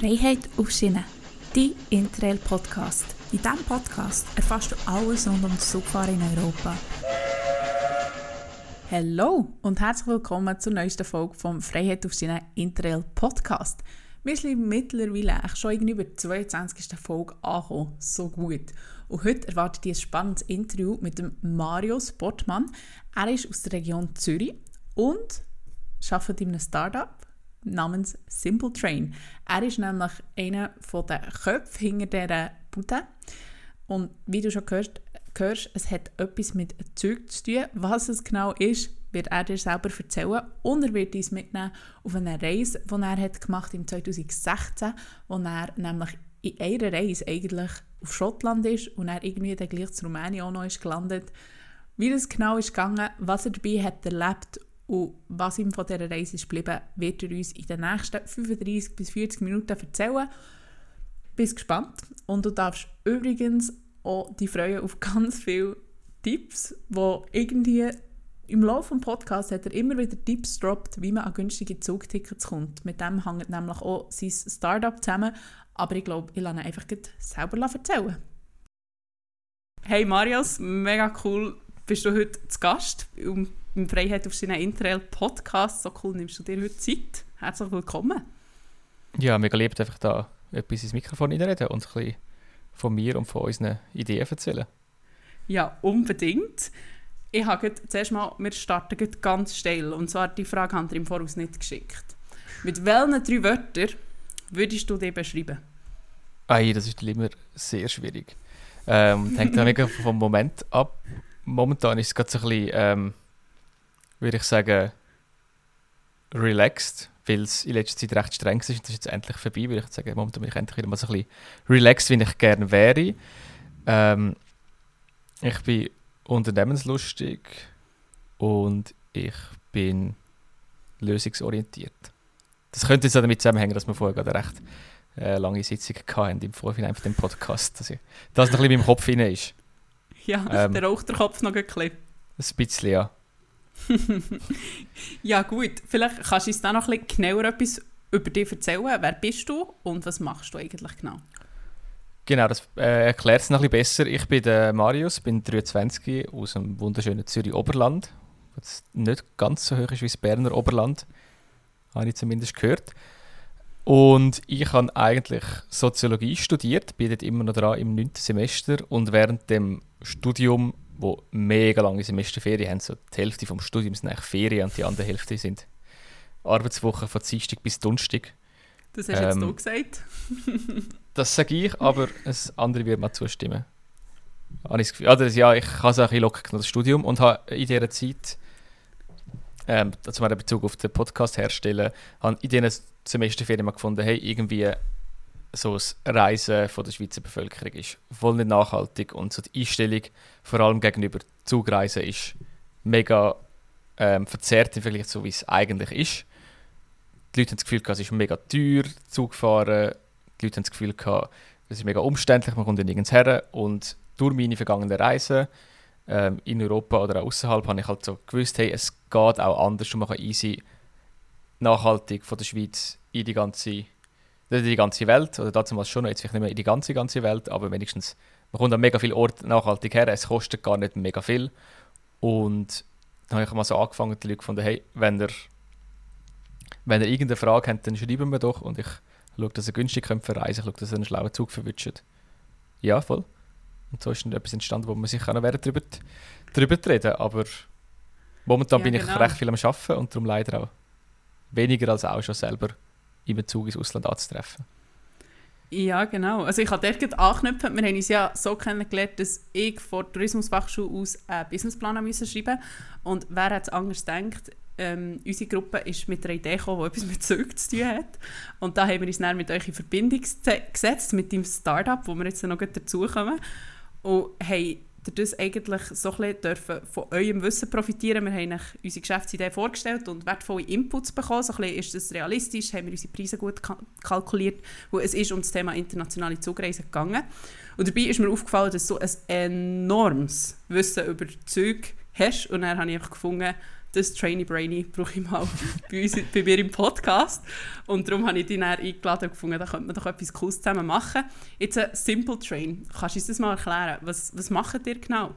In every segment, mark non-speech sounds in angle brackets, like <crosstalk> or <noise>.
Freiheit auf Schiene, dein Interrail-Podcast. In diesem Podcast erfährst du alles rund um das Zugfahren in Europa. Hallo und herzlich willkommen zur neuesten Folge vom Freiheit auf Schiene Interrail Podcast. Wir sind mittlerweile schon irgendwie der 22. Folge angekommen. So gut. Und heute erwartet ihr ein spannendes Interview mit dem Mario Sportmann. Er ist aus der Region Zürich und arbeitet in einem Startup namens Simple Train. Er ist nämlich einer der Köpfe hinter dieser Bude. Und wie du schon gehört, hörst, es hat etwas mit Zeug zu tun. Was es genau ist, wird er dir selber erzählen. Und er wird uns mitnehmen auf eine Reise, die er hat gemacht im 2016, wo er nämlich in einer Reise eigentlich auf Schottland ist und er irgendwie dann gleich zu Rumänien auch noch ist gelandet. Wie das genau ist gegangen, was er dabei hat erlebt und was ihm von dieser Reise ist geblieben, wird er uns in den nächsten 35 bis 40 Minuten erzählen. Bist gespannt. Und du darfst übrigens auch die freuen auf ganz viele Tipps, wo irgendwie im Laufe des Podcasts hat er immer wieder Tipps droppt, wie man an günstige Zugtickets kommt. Mit dem hängt nämlich auch sein Startup zusammen. Aber ich glaube, ich lasse ihn einfach selber erzählen. Hey Marius, mega cool, bist du heute zu Gast Freiheit auf seinen Interrail-Podcast. So cool nimmst du dir heute Zeit. Herzlich willkommen. Ja, mega lieb, einfach da etwas ins Mikrofon reinreden und ein bisschen von mir und von unseren Ideen erzählen. Ja, unbedingt. Ich habe zuerst mal, wir starten ganz steil. Und zwar die Frage haben wir im Voraus nicht geschickt. Mit welchen drei Wörtern würdest du dich beschreiben? Ei, das ist immer sehr schwierig. Ähm, hängt mega vom Moment ab. Momentan ist es gerade so ein bisschen ähm, würde ich sagen, relaxed, weil es in letzter Zeit recht streng ist und das ist jetzt endlich vorbei, würde ich sagen. Momentan bin ich endlich wieder mal so ein bisschen relaxed, wie ich gerne wäre. Ähm, ich bin unternehmenslustig und ich bin lösungsorientiert. Das könnte jetzt auch damit zusammenhängen, dass wir vorher gerade recht äh, lange Sitzung hatten im Vorhinein von dem Podcast. Dass ich, das noch ein bisschen in meinem Kopf hinein ist. <laughs> Ja, ähm, der raucht der Kopf noch ein bisschen. Ein bisschen, ja. <laughs> ja gut, vielleicht kannst du uns da noch ein bisschen genauer etwas über dich erzählen. Wer bist du und was machst du eigentlich genau? Genau, das äh, erklärt es noch ein bisschen besser. Ich bin der Marius, bin 23 aus dem wunderschönen Zürich Oberland, was nicht ganz so hoch ist wie das Berner Oberland, habe ich zumindest gehört. Und ich habe eigentlich Soziologie studiert, bin dort immer noch dran im 9. Semester und während dem Studium wo mega lange Semesterferien haben. So die Hälfte vom Studium sind eigentlich Ferien und die andere Hälfte sind Arbeitswochen von Dienstag bis Donnerstag. Das hast ähm, jetzt du gesagt. <laughs> das sage ich, aber das andere wird mir zustimmen. Habe ich das Gefühl, also, ja, ich habe es auch ein bisschen locker das Studium und habe in dieser Zeit, ähm, mal in Bezug auf den Podcast herstellen, habe in diesen Semesterferien mal gefunden, hey, irgendwie so das Reisen von der Schweizer Bevölkerung ist voll nicht nachhaltig und so die Einstellung vor allem gegenüber Zugreisen ist mega ähm, verzerrt im Vergleich zu wie es eigentlich ist. Die Leute haben das Gefühl, es ist mega teuer, Zug fahren. Die Leute haben das Gefühl, es ist mega umständlich, man kommt nirgends her. Und durch meine vergangenen Reisen ähm, in Europa oder auch außerhalb habe ich halt so gewusst, hey, es geht auch anders und man kann easy nachhaltig von der Schweiz in die ganze nicht in die ganze Welt, oder dazu mal schon, jetzt vielleicht nicht mehr in die ganze, ganze Welt, aber wenigstens, man kommt an mega viele Orte nachhaltig her, es kostet gar nicht mega viel. Und dann habe ich mal so angefangen, die Leute gefunden, hey, wenn ihr, wenn ihr irgendeine Frage habt, dann schreiben wir doch und ich schaue, dass ihr günstig könnt verreisen ich schaue, dass ihr einen schlauen Zug verwünscht. Ja, voll. Und so ist dann etwas entstanden, wo man sich auch noch darüber, darüber reden aber momentan ja, bin genau. ich recht viel am Arbeiten und darum leider auch weniger als auch schon selber im Bezug ins Ausland anzutreffen. Ja, genau. Also ich habe dort anknüpfen. Wir haben uns ja so kennengelernt, dass ich von der Tourismusfachschule aus einen Businessplan müssen schreiben Und wer hat es anders gedacht? Ähm, unsere Gruppe ist mit einer Idee gekommen, die etwas mit Zeug zu tun hat. Und da haben wir uns dann mit euch in Verbindung gesetzt, mit dem Startup, wo wir jetzt noch dazukommen. Und haben das eigentlich so ein dürfen von eurem Wissen profitieren. Wir haben unsere Geschäftsidee vorgestellt und wertvolle Inputs bekommen. So ein ist das realistisch? Haben wir unsere Preise gut kalkuliert? Weil es ist um das Thema internationale Zugreisen gegangen. Und dabei ist mir aufgefallen, dass du ein enormes Wissen über Züge hast. Und dann habe ich gefunden, das Trainy Brainy brauche ich mal <laughs> bei, uns, bei mir im Podcast. Und darum habe ich dich dann eingeladen und gefunden, da könnte man doch etwas Cooles zusammen machen. Jetzt ein Simple Train. Kannst du uns das mal erklären? Was, was macht ihr genau?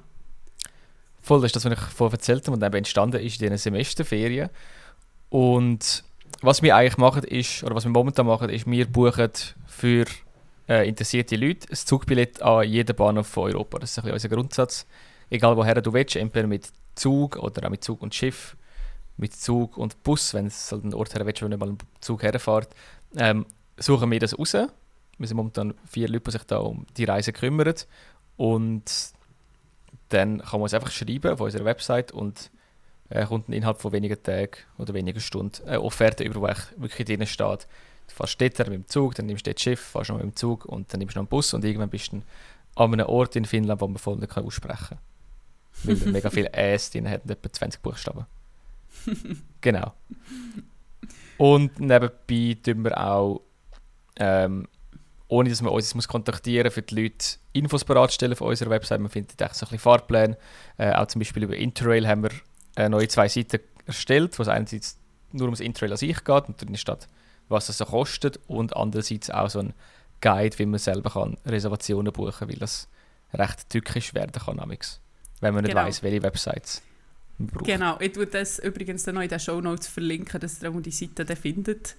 Voll, das ist das, was ich vorher erzählt habe und eben entstanden ist in diesen Semesterferien. Und was wir eigentlich machen ist, oder was wir momentan machen, ist, wir buchen für äh, interessierte Leute ein Zugbillett an jeden Bahnhof von Europa. Das ist ein bisschen unser Grundsatz. Egal woher du willst, entweder mit Zug oder auch mit Zug und Schiff, mit Zug und Bus, wenn es halt einen Ort her willst, wo nicht mal ein Zug herfährt, ähm, suchen wir das raus. Wir sind momentan vier Leute, die sich da um die Reise kümmern. Und dann kann man uns einfach schreiben auf unserer Website und äh, kommt innerhalb von wenigen Tagen oder wenigen Stunden eine Offerte über, wo wirklich drin steht. Du fährst dort mit dem Zug, dann nimmst du das Schiff, fährst noch mit dem Zug und dann nimmst du noch einen Bus und irgendwann bist du an einem Ort in Finnland, wo man voll nicht aussprechen kann. Weil wir mega viel Äs drin hat, etwa 20 Buchstaben. <laughs> genau. Und nebenbei tun wir auch, ähm, ohne dass man uns muss kontaktieren für die Leute Infos bereitstellen von unserer Website. Man findet echt so ein bisschen Fahrpläne. Äh, auch zum Beispiel über Interrail haben wir äh, neue zwei Seiten erstellt, wo es einerseits nur ums Interrail an sich geht und drin steht, was es so kostet und andererseits auch so ein Guide, wie man selber kann Reservationen buchen kann, weil das recht tückisch werden kann, amix, wenn man nicht genau. weiß, welche Websites man braucht. Genau, ich würde das übrigens dann noch in den Show Notes verlinken, dass ihr auch die Seite dann findet.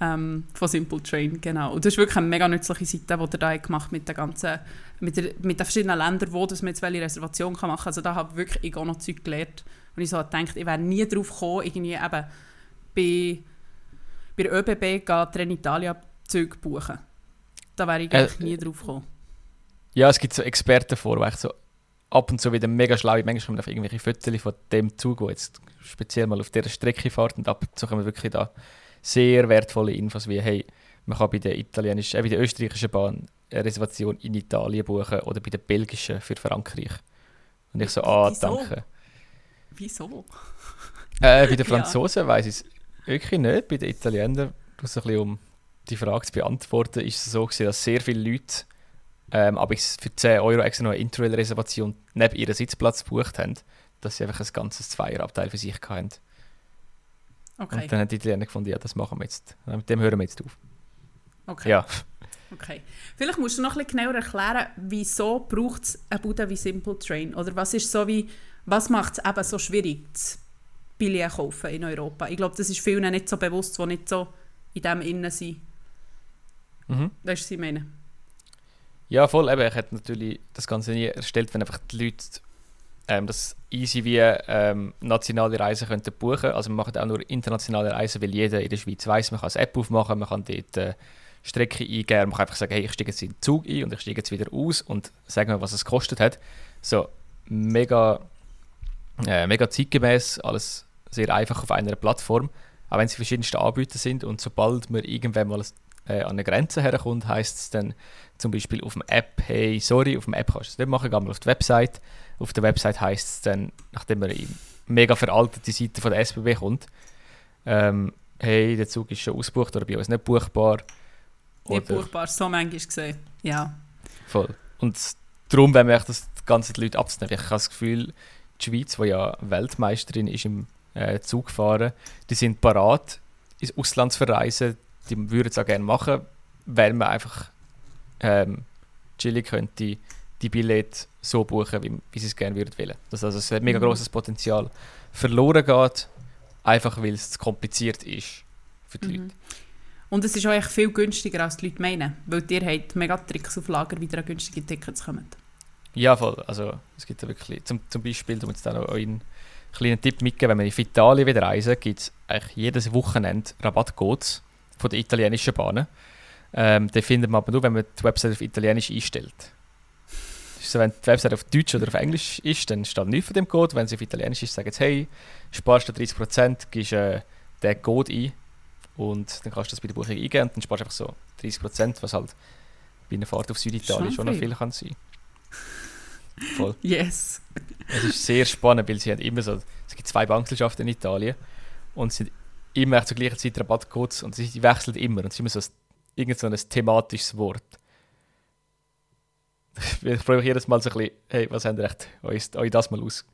Ähm, von Simple Train, genau. Und das ist wirklich eine mega nützliche Seite, die ihr da gemacht mit den ganzen, mit, der, mit den verschiedenen Ländern, wo das man jetzt welche Reservation machen kann. Also da habe ich wirklich ich auch noch Zeug gelernt. Und ich so gedacht, ich wäre nie drauf gekommen, irgendwie eben bei, bei der ÖBB geht Trenitalia-Züge buchen. Da wäre ich äh, nie drauf gekommen. Ja, es gibt so Experten vor, wo ich so ab und zu wieder mega schlau Manchmal kommen auf irgendwelche Fotos von dem Zug, der jetzt speziell mal auf dieser Strecke fährt und ab und zu kommen wirklich da sehr wertvolle Infos wie, hey, man kann bei der italienischen, äh, bei der österreichischen Bahn eine Reservation in Italien buchen oder bei der belgischen für Frankreich. Und ich so, ah, Wieso? danke. Wieso? Äh, bei den <laughs> Franzosen ja. weiß ich es wirklich nicht. Bei den Italienern, um die Frage zu beantworten, ist es so gewesen, dass sehr viele Leute ähm, aber für 10 Euro extra noch eine Interrail-Reservation neben ihrem Sitzplatz gebucht haben, dass sie einfach ein ganzes Zweierabteil für sich hatten. Okay. Und dann haben die Italiener gefunden, ja, das machen wir jetzt. Mit dem hören wir jetzt auf. Okay. Ja. Okay. Vielleicht musst du noch ein bisschen genauer erklären, wieso braucht es eine Bude wie Simple Train? Oder was ist so wie, was macht es eben so schwierig, das Billett kaufen in Europa? Ich glaube, das ist vielen nicht so bewusst, die nicht so in dem Innen sind. Mhm. Weißt du, was ich meine? Ja, voll. Eben, ich hätte natürlich das Ganze nie erstellt, wenn einfach die Leute ähm, das easy wie ähm, nationale Reisen könnten buchen. Also wir machen auch nur internationale Reisen, weil jeder in der Schweiz weiß, man kann eine App aufmachen, man kann dort äh, Strecke eingeben, man kann einfach sagen, hey, ich steige jetzt in den Zug ein und ich steige jetzt wieder aus und sagen mir, was es gekostet hat. So, mega, äh, mega zeitgemäß, alles sehr einfach auf einer Plattform, auch wenn es verschiedenste Anbieter sind und sobald man irgendwann mal äh, an eine Grenze herkommt, heißt es dann zum Beispiel auf dem App, hey, sorry, auf dem App kannst du es nicht machen, geh mal auf die Website. Auf der Website heißt es dann, nachdem man in mega veraltete Seite von der SBB kommt, ähm, hey, der Zug ist schon ausgebucht oder bei uns nicht buchbar. Nicht buchbar, so manchmal gesehen, ja. Voll. Und darum, wenn wir das Ganze die Leute abzunehmen, ich habe das Gefühl, die Schweiz, die ja Weltmeisterin ist im äh, Zugfahren, die sind parat, ins Ausland zu verreisen, die würden es auch gerne machen, weil man einfach ähm, chillig könnte die Billette so buchen, wie, wie sie es gerne würden wollen. Dass also ein mega mhm. großes Potenzial verloren geht, einfach weil es zu kompliziert ist für die mhm. Leute. Und es ist auch viel günstiger, als die Leute meinen, weil ihr habt mega Tricks auf Lager, wie ihr an günstige Tickets kommt. Ja, voll. Also es gibt ja wirklich, zum, zum Beispiel, um jetzt da noch einen kleinen Tipp mitgeben, wenn man in Italien wieder reisen, gibt es eigentlich jedes Wochenende Rabattcodes von den italienischen Bahnen. Ähm, den findet man aber nur, wenn man die Website auf Italienisch einstellt. So, wenn die Website auf Deutsch oder auf Englisch ist, dann steht nichts von dem Code. Wenn sie auf Italienisch ist, sagen sie, hey, sparst du 30%, gibst äh, den Code ein und dann kannst du das bei der Buchung eingeben und dann sparst du einfach so 30%, was halt bei einer Fahrt auf Süditalien schon, schon noch viel kann sein. Voll. Yes. Es ist sehr spannend, weil sie haben immer so, es gibt zwei Bankgesellschaften in Italien und es sind immer zur gleichen Zeit Rabattcodes und sie wechseln immer und es ist immer so ein, irgend so ein thematisches Wort. <laughs> Ich freue mich jedes Mal so ein bisschen, hey, was habt ihr echt euch, euch das mal aus,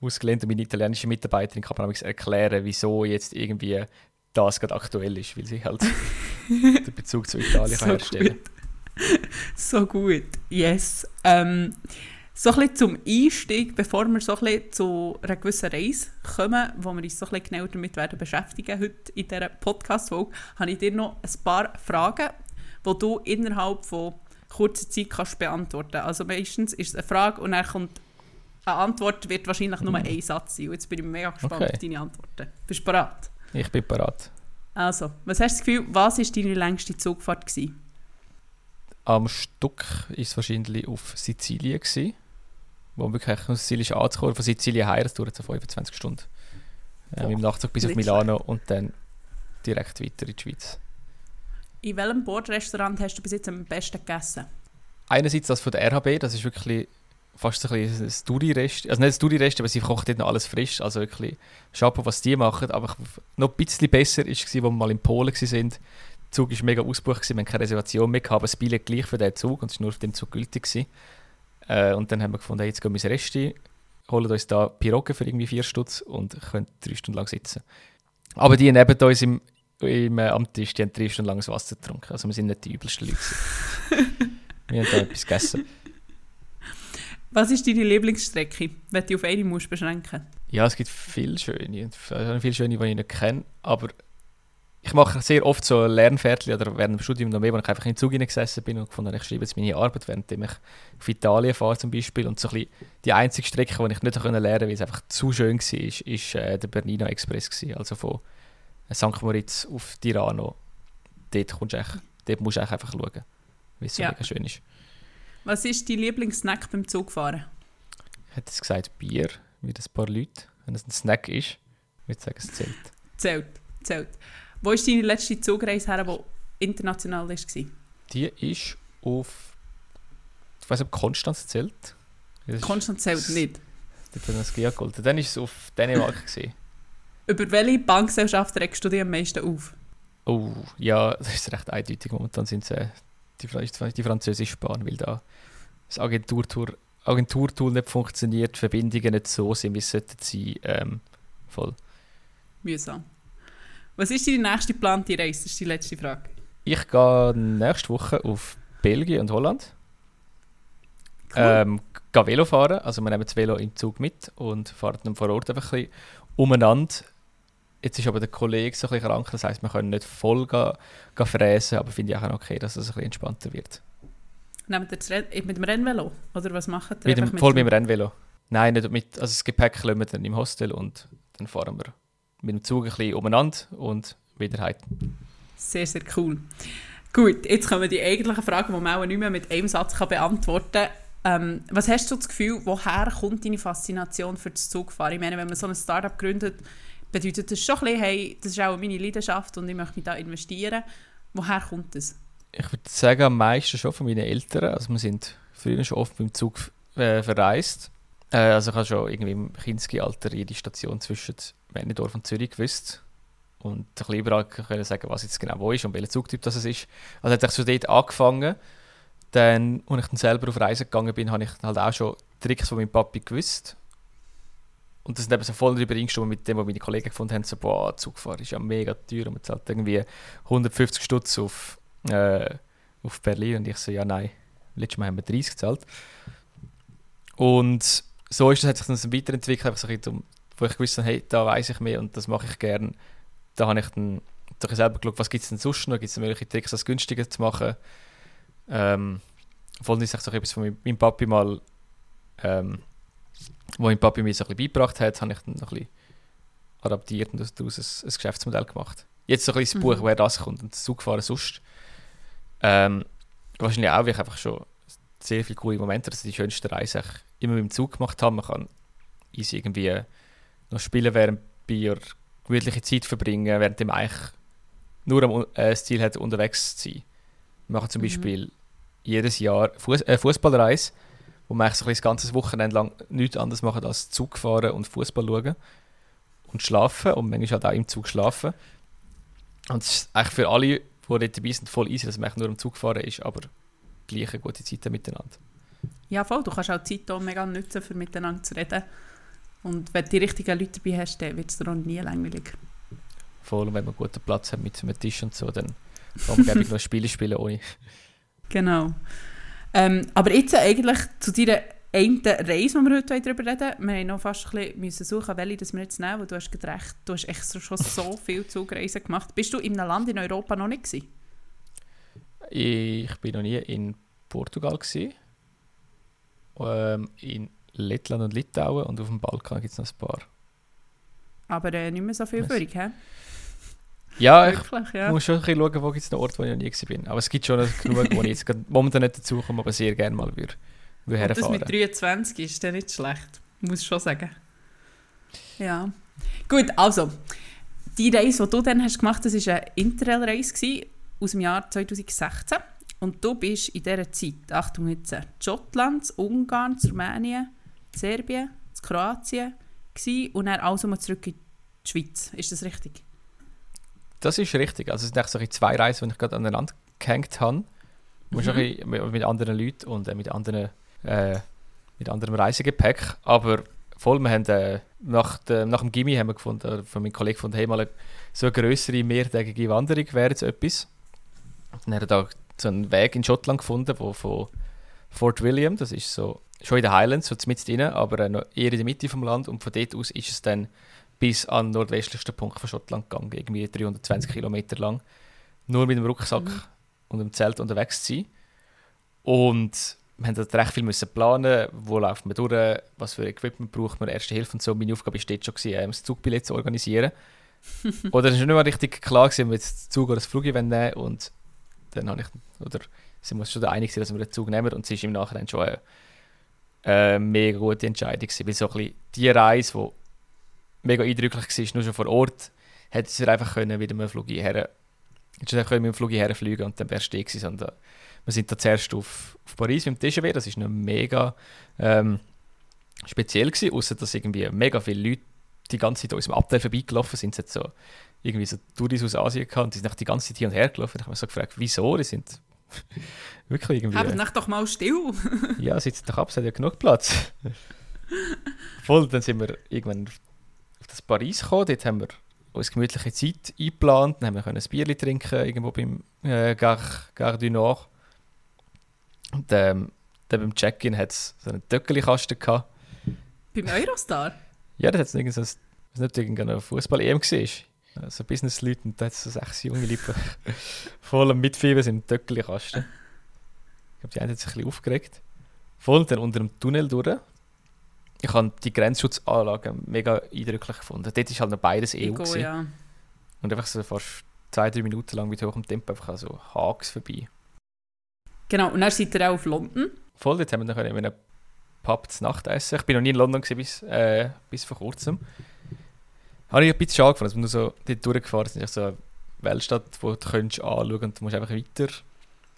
ausgelernt und meine italienische Mitarbeiterin kann mir erklären, wieso jetzt irgendwie das gerade aktuell ist, weil sie halt <laughs> den Bezug zu Italien so herstellen kann. <laughs> so gut, yes. Ähm, so ein bisschen zum Einstieg, bevor wir so ein bisschen zu einer gewissen Reise kommen, wo wir uns so ein bisschen genauer damit werden beschäftigen heute in dieser Podcast-Folge, habe ich dir noch ein paar Fragen, die du innerhalb von kurzer Zeit kannst beantworten Also meistens ist es eine Frage und dann kommt eine Antwort, wird wahrscheinlich nur ein Satz sein. Und jetzt bin ich mega gespannt okay. auf deine Antworten. Bist du bereit? Ich bin bereit. Also, was hast du das Gefühl, was war deine längste Zugfahrt? Gewesen? Am Stück war es wahrscheinlich auf Sizilien. Gewesen wo wirklich aus Sizilien anzukommen. Von Sizilien her, das dauert so 25 Stunden. Ähm, Im Nachtzug bis auf Milano und dann direkt weiter in die Schweiz. In welchem Bordrestaurant hast du bis jetzt am besten gegessen? Einerseits das von der RHB, das ist wirklich fast so ein, ein Story-Rest. Also nicht ein Story-Rest, aber sie kocht dort noch alles frisch. Also wirklich Chapeau, was die machen. Aber noch ein bisschen besser war es, als wir mal in Polen waren. Der Zug war mega ausgebucht, wir hatten keine Reservation mehr, aber das Billett gleich für diesen Zug und es war nur auf dem Zug gültig. Gewesen. Äh, und dann haben wir gefunden, hey, jetzt gehen wir ins Resti, holen uns da Piroggen für irgendwie vier Stutz und können drei Stunden lang sitzen. Aber die neben uns im, im äh, am Tisch, die haben drei Stunden lang das Wasser getrunken. Also wir sind nicht die übelsten Leute. <laughs> wir haben da etwas gegessen. Was ist deine Lieblingsstrecke, wenn du auf eine musst beschränken Ja, es gibt viele schöne. Viele schöne, die ich nicht kenne. Aber ich mache sehr oft so Lernviertel oder während dem Studium noch mehr, wo ich einfach in den Zug gesessen bin und gefunden ich schreibe jetzt meine Arbeit, während ich auf Italien fahre zum Beispiel. Und so ein die einzige Strecke, die ich nicht lernen konnte, weil es einfach zu schön war, ist, ist äh, der Bernina Express. Gewesen. Also von St. Moritz auf Tirano. Dort, kommst du echt, dort musst du einfach schauen, wie es so ja. schön ist. Was ist dein Lieblingssnack beim Zugfahren? Ich hätte es gesagt Bier, wie das ein paar Leute. Wenn es ein Snack ist, würde ich sagen, es zählt. Zählt, zählt. Wo ist deine letzte Zugreise her, die international war? Die ist auf. Ich weiß nicht, ob Konstanz zählt. Konstanz zählt nicht. Dann war es auf Dänemark. <laughs> Über welche Bankgesellschaft regst du dich am meisten auf? Oh, ja, das ist recht eindeutig. Momentan sind es äh, die, die französische Bahn, weil da das Agenturtour, Agenturtool nicht funktioniert, Verbindungen nicht so sind, wie es sollten sein. Ähm, voll. Mühsam. Was ist deine nächste geplante Reise? Das ist die letzte Frage. Ich gehe nächste Woche auf Belgien und Holland. Cool. Ähm, gehe Velo fahren. Also wir nehmen das Velo im Zug mit und fahren dann vor Ort einfach ein bisschen umeinander. Jetzt ist aber der Kollege so ein bisschen krank, das heisst, wir können nicht voll gehen, gehen fräsen, aber finde ich auch okay, dass es ein bisschen entspannter wird. Nehmt ihr das mit dem Rennvelo? Oder was macht ihr? Mit dem, mit voll mit dem Rennvelo. Nein, nicht mit, also das Gepäck lassen wir dann im Hostel und dann fahren wir mit dem Zug ein bisschen umeinander und wieder heim. Sehr, sehr cool. Gut, jetzt kommen die eigentlichen Fragen, die man auch nicht mehr mit einem Satz kann beantworten kann. Ähm, was hast du das Gefühl, woher kommt deine Faszination für das Zugfahren? Ich meine, wenn man so ein Startup gründet, bedeutet das schon ein bisschen, hey, das ist auch meine Leidenschaft und ich möchte mich da investieren. Woher kommt das? Ich würde sagen, am meisten schon von meinen Eltern. Also wir sind früher schon oft mit dem Zug äh, verreist. Äh, also ich habe schon irgendwie im Kinski-Alter jede Station zwischen Männendorf und Zürich gewusst. Und ein bisschen überall sagen, was jetzt genau wo ist und welcher Zugtyp das ist. Also hat ich so dort angefangen. Dann, als ich dann selber auf Reisen gegangen bin, habe ich halt auch schon Tricks von meinem Papi gewusst. Und das sind eben so voll übereingestimmt mit dem, was meine Kollegen gefunden haben, so, boah, Zugfahren ist ja mega teuer und man zahlt irgendwie 150 Stutz auf, äh, auf Berlin. Und ich so, ja nein, letztes Mal haben wir 30 gezahlt. Und so ist das, hat sich dann so weiterentwickelt, einfach so ein bisschen wo ich gewusst habe, hey, da weiß ich mehr und das mache ich gerne. Da habe ich dann doch selber geschaut, was gibt es denn sonst noch? Gibt es mögliche Tricks, das günstiger zu machen? Ähm, Voll ist so etwas von meinem Papi mal, ähm, wo mein Papi mir so ein bisschen beigebracht hat, habe ich dann noch ein bisschen adaptiert und daraus ein, ein Geschäftsmodell gemacht. Jetzt so ein bisschen das Buch, mhm. woher das kommt und das Zugfahren sonst. Ähm, wahrscheinlich auch, weil ich einfach schon sehr viele coole Momente, also die schönste Reise immer mit dem Zug gemacht habe. Man kann easy irgendwie noch spielen, während Bier gemütliche Zeit verbringen, während dem eigentlich nur am, äh, Ziel hat, unterwegs zu sein. Wir machen zum mhm. Beispiel jedes Jahr Fuß, äh, Fußballreise, wo wir eigentlich so ein das ganze Wochenende lang nichts anderes machen als Zug fahren und Fußball schauen und schlafen und manchmal halt auch im Zug schlafen. Und es ist eigentlich für alle, die dort dabei sind, voll easy, dass man nur im Zug fahren ist, aber gleich eine gute Zeit miteinander. Ja, voll. Du kannst auch Zeit hier mega nutzen, um miteinander zu reden Und wenn du die richtigen Leute dabei hast, dann wird es dir auch nie langweilig. Vor allem, wenn man guten Platz hat mit einem Tisch und so, dann kann <laughs> man noch Spiele spielen ohne. Genau. Ähm, aber jetzt eigentlich zu deiner einen Reise, die wir heute darüber reden Wir haben noch fast ein bisschen suchen, welche das wir jetzt nehmen, weil du hast recht, du hast extra schon so <laughs> viel Zugreisen gemacht. Bist du in einem Land in Europa noch nicht gewesen? Ich bin noch nie in Portugal gewesen. Ähm, in Lettland und Litauen und auf dem Balkan gibt es noch ein paar. Aber äh, nicht mehr so viel für dich, hä? Ja, ich ja. muss schon ein bisschen schauen, wo gibt es noch Orte, wo ich noch nie bin. Aber es gibt schon genug, wo ich jetzt momentan nicht dazukomme, aber sehr gerne mal würde, würde herfahren. das mit 23 ist dann nicht schlecht, muss ich schon sagen. Ja. Gut, also, die Reise, die du dann hast gemacht hast, war eine Interrail-Reise aus dem Jahr 2016. Und du bist in dieser Zeit, Achtung jetzt, Schottland, Ungarn, Rumänien, Serbien, Kroatien und dann also mal zurück in die Schweiz. Ist das richtig? Das ist richtig. Also es sind so zwei Reisen, die ich gerade aneinander gehängt habe. Mhm. mit anderen Leuten und äh, mit, anderen, äh, mit anderem Reisegepäck. Aber voll, wir haben äh, nach, de, nach dem Gimmi haben wir gefunden, von meinem Kollegen gefunden, hey, mal so eine größere mehrtägige Wanderung wäre jetzt etwas. Dann haben wir da so einen Weg in Schottland gefunden, wo von Fort William, das ist so schon in den Highlands, so mitten drin, aber äh, noch eher in der Mitte vom Land und von dort aus ist es dann bis an den nordwestlichsten Punkt von Schottland gegangen, irgendwie 320 Kilometer lang. Nur mit dem Rucksack mhm. und dem Zelt unterwegs zu sein. Und wir mussten recht viel müssen planen, wo läuft man durch, was für Equipment braucht man, erste Hilfe und so. Meine Aufgabe war dort schon, gewesen, das Zugbillett zu organisieren. <laughs> oder es war nicht mal richtig klar, gewesen, ob wir jetzt Zug oder das Flug nehmen und dann habe ich, oder sie muss schon da einig sein, dass wir den Zug nehmen und sie ist im Nachhinein schon eine, eine mega gute Entscheidung gewesen, weil so ein bisschen die Reise, die mega eindrücklich war, nur schon vor Ort, hätte sie einfach können wieder mit dem Flug her, hätte können mit dem Flug herfliegen und dann wärst du gewesen, sondern wir sind da zuerst auf, auf Paris mit dem TGV, das ist noch mega ähm, speziell gewesen, außer dass irgendwie mega viele Leute die ganze Zeit an unserem Abteil vorbeigelaufen sind, es so irgendwie so Touris aus Asien gehabt und die sind die ganze Zeit hin und her gelaufen. Ich habe mich so gefragt, wieso? Die sind <laughs> wirklich irgendwie... Haben äh, doch mal still. <laughs> ja, sitzt doch ab, es hat ja genug Platz. <laughs> Voll, dann sind wir irgendwann auf das Paris gekommen. Dort haben wir uns gemütliche Zeit eingeplant. Dann haben wir ein Bier trinken irgendwo beim äh, Gare, Gare du Nord. Und ähm, dann beim Check-in hat es so einen Töckeli-Kasten gehabt. Beim Eurostar? Ja, da hat es irgendein, ich nicht, irgendeine Fußball-EM war. Also Business-Leute und da hat so sechs junge Lippen voll am Mitfiebern sind im Töckeli-Kasten. Ich glaube, die einen hat sich ein bisschen aufgeregt. Voll dann unter dem Tunnel durch ich habe die Grenzschutzanlagen mega eindrücklich gefunden. Dort ist halt noch beides EU. Go, ja. Und einfach so fast zwei, drei Minuten lang mit hohem Tempo einfach so Hags vorbei. Genau, und dann seid ihr auch auf London. Voll, jetzt haben wir noch in einem Pub zu Nacht essen. Ich bin noch nie in London bis, äh, bis vor kurzem. Habe ich ein bisschen schade gefunden, dass wir nur so dort durchgefahren sind. so eine Weltstadt, wo du könntest anschauen und du musst einfach weiter.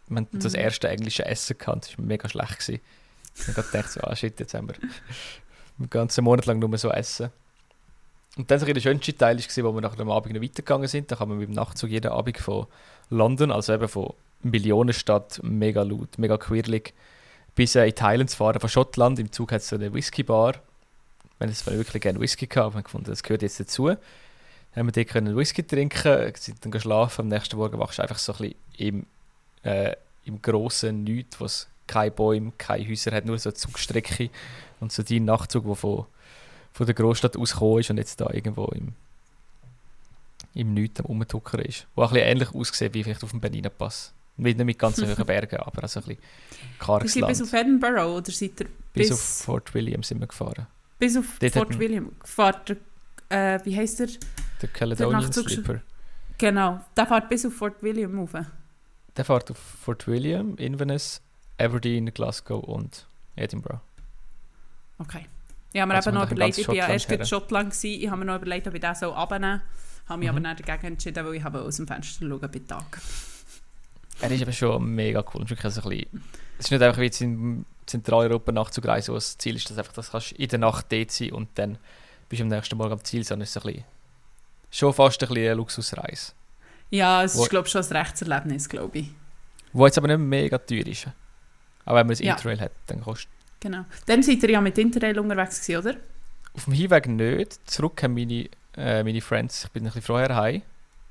Wir haben mhm. das erste englische Essen gehabt, das war mega schlecht. Gewesen. Ich habe gedacht, so, ah shit, jetzt haben wir <laughs> den ganzen Monat lang nur so essen. Und dann der schönste Teil war, wo wir nach dem Abend noch weitergegangen sind. Da kann man mit dem Nachtzug jeden Abend von London, also eben von Millionenstadt, mega laut, mega quirlig, bis in die Highlands fahren, von Schottland. Im Zug hat es so eine Whisky-Bar. Wir haben wirklich gerne Whisky gehabt, wir gefunden, das gehört jetzt dazu. Dann haben wir dort können Whisky trinken, sind dann geschlafen. Am nächsten Morgen wachst du einfach so ein bisschen im, äh, im grossen Nichts, was keine Bäume, keine Häuser hat, nur so Zugstrecke und so dein Nachtzug, der von, von der Großstadt ausgekommen ist und jetzt da irgendwo im, im Nichts am Umtucker ist. Wo ein bisschen ähnlich aussieht wie vielleicht auf dem Berliner Pass. Nicht mit ganz <laughs> hohen Bergen, aber also ein bisschen karges Land. bis auf Edinburgh oder seid ihr bis, bis auf Fort William sind wir gefahren. Bis auf Dort Fort William gefahren. Äh, wie heißt der? Der Caledonian der Slipper. Genau, der fährt bis auf Fort William rauf. Der fährt auf Fort William, Inverness, Aberdeen, Glasgow und Edinburgh. Okay. Ich habe mir also eben noch überlegt, ich war ja erst in Schottland, gewesen, ich habe mir noch überlegt, ob ich das so abnehmen habe mich mhm. aber nicht dagegen entschieden, weil ich habe aus dem Fenster schauen bei Tag. Er ist aber schon mega cool. Es ist, ein bisschen, es ist nicht einfach wie in Zentraleuropa nachzureisen, wo das Ziel ist, dass einfach das kannst in der Nacht dort sein und dann bist du am nächsten Morgen am Ziel, sondern es ist ein bisschen, schon fast ein bisschen eine Luxusreise. Ja, es wo, ist glaube ich schon ein Rechtserlebnis, glaube ich. Wo jetzt aber nicht mega teuer ist. Aber wenn man das ja. Interrail hat, dann kostet Genau. Dann seid ihr ja mit Interrail unterwegs gewesen, oder? auf dem Hinweg nicht. Zurück haben meine, äh, meine Friends, ich bin ein bisschen vorher heim.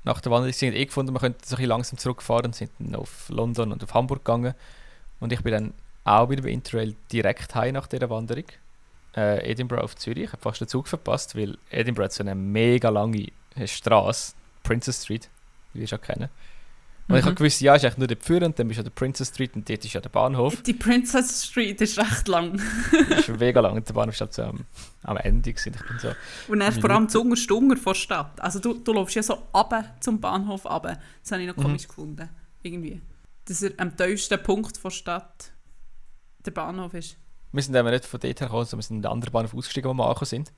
Nach der Wanderung sind eh gefunden, wir könnten so ein bisschen langsam zurückfahren und sind dann auf London und auf Hamburg gegangen. Und ich bin dann auch wieder bei Interrail direkt heim nach dieser Wanderung. Äh, Edinburgh auf Zürich. Ich habe fast den Zug verpasst, weil Edinburgh hat so eine mega lange Straße, Princess Street, die wir schon kennen. Und Mhm. ich habe gewusst, ja, ist eigentlich nur der Pfür und dann bist du an der Princess Street und dort ist ja der Bahnhof. Die Princess Street ist recht lang. Das <laughs> ist mega lang und der Bahnhof ist halt so am, am Ende gewesen. Ich bin so, Und dann vor allem zu Ungerstunger vor der Stadt. Also du, du läufst ja so runter zum Bahnhof runter. Das habe ich noch Mhm. komisch gefunden. Irgendwie. Dass er am tiefsten Punkt der Stadt der Bahnhof ist. wir sind eben nicht von dort her gekommen, sondern wir sind in den anderen Bahnhof ausgestiegen, wo wir angekommen sind.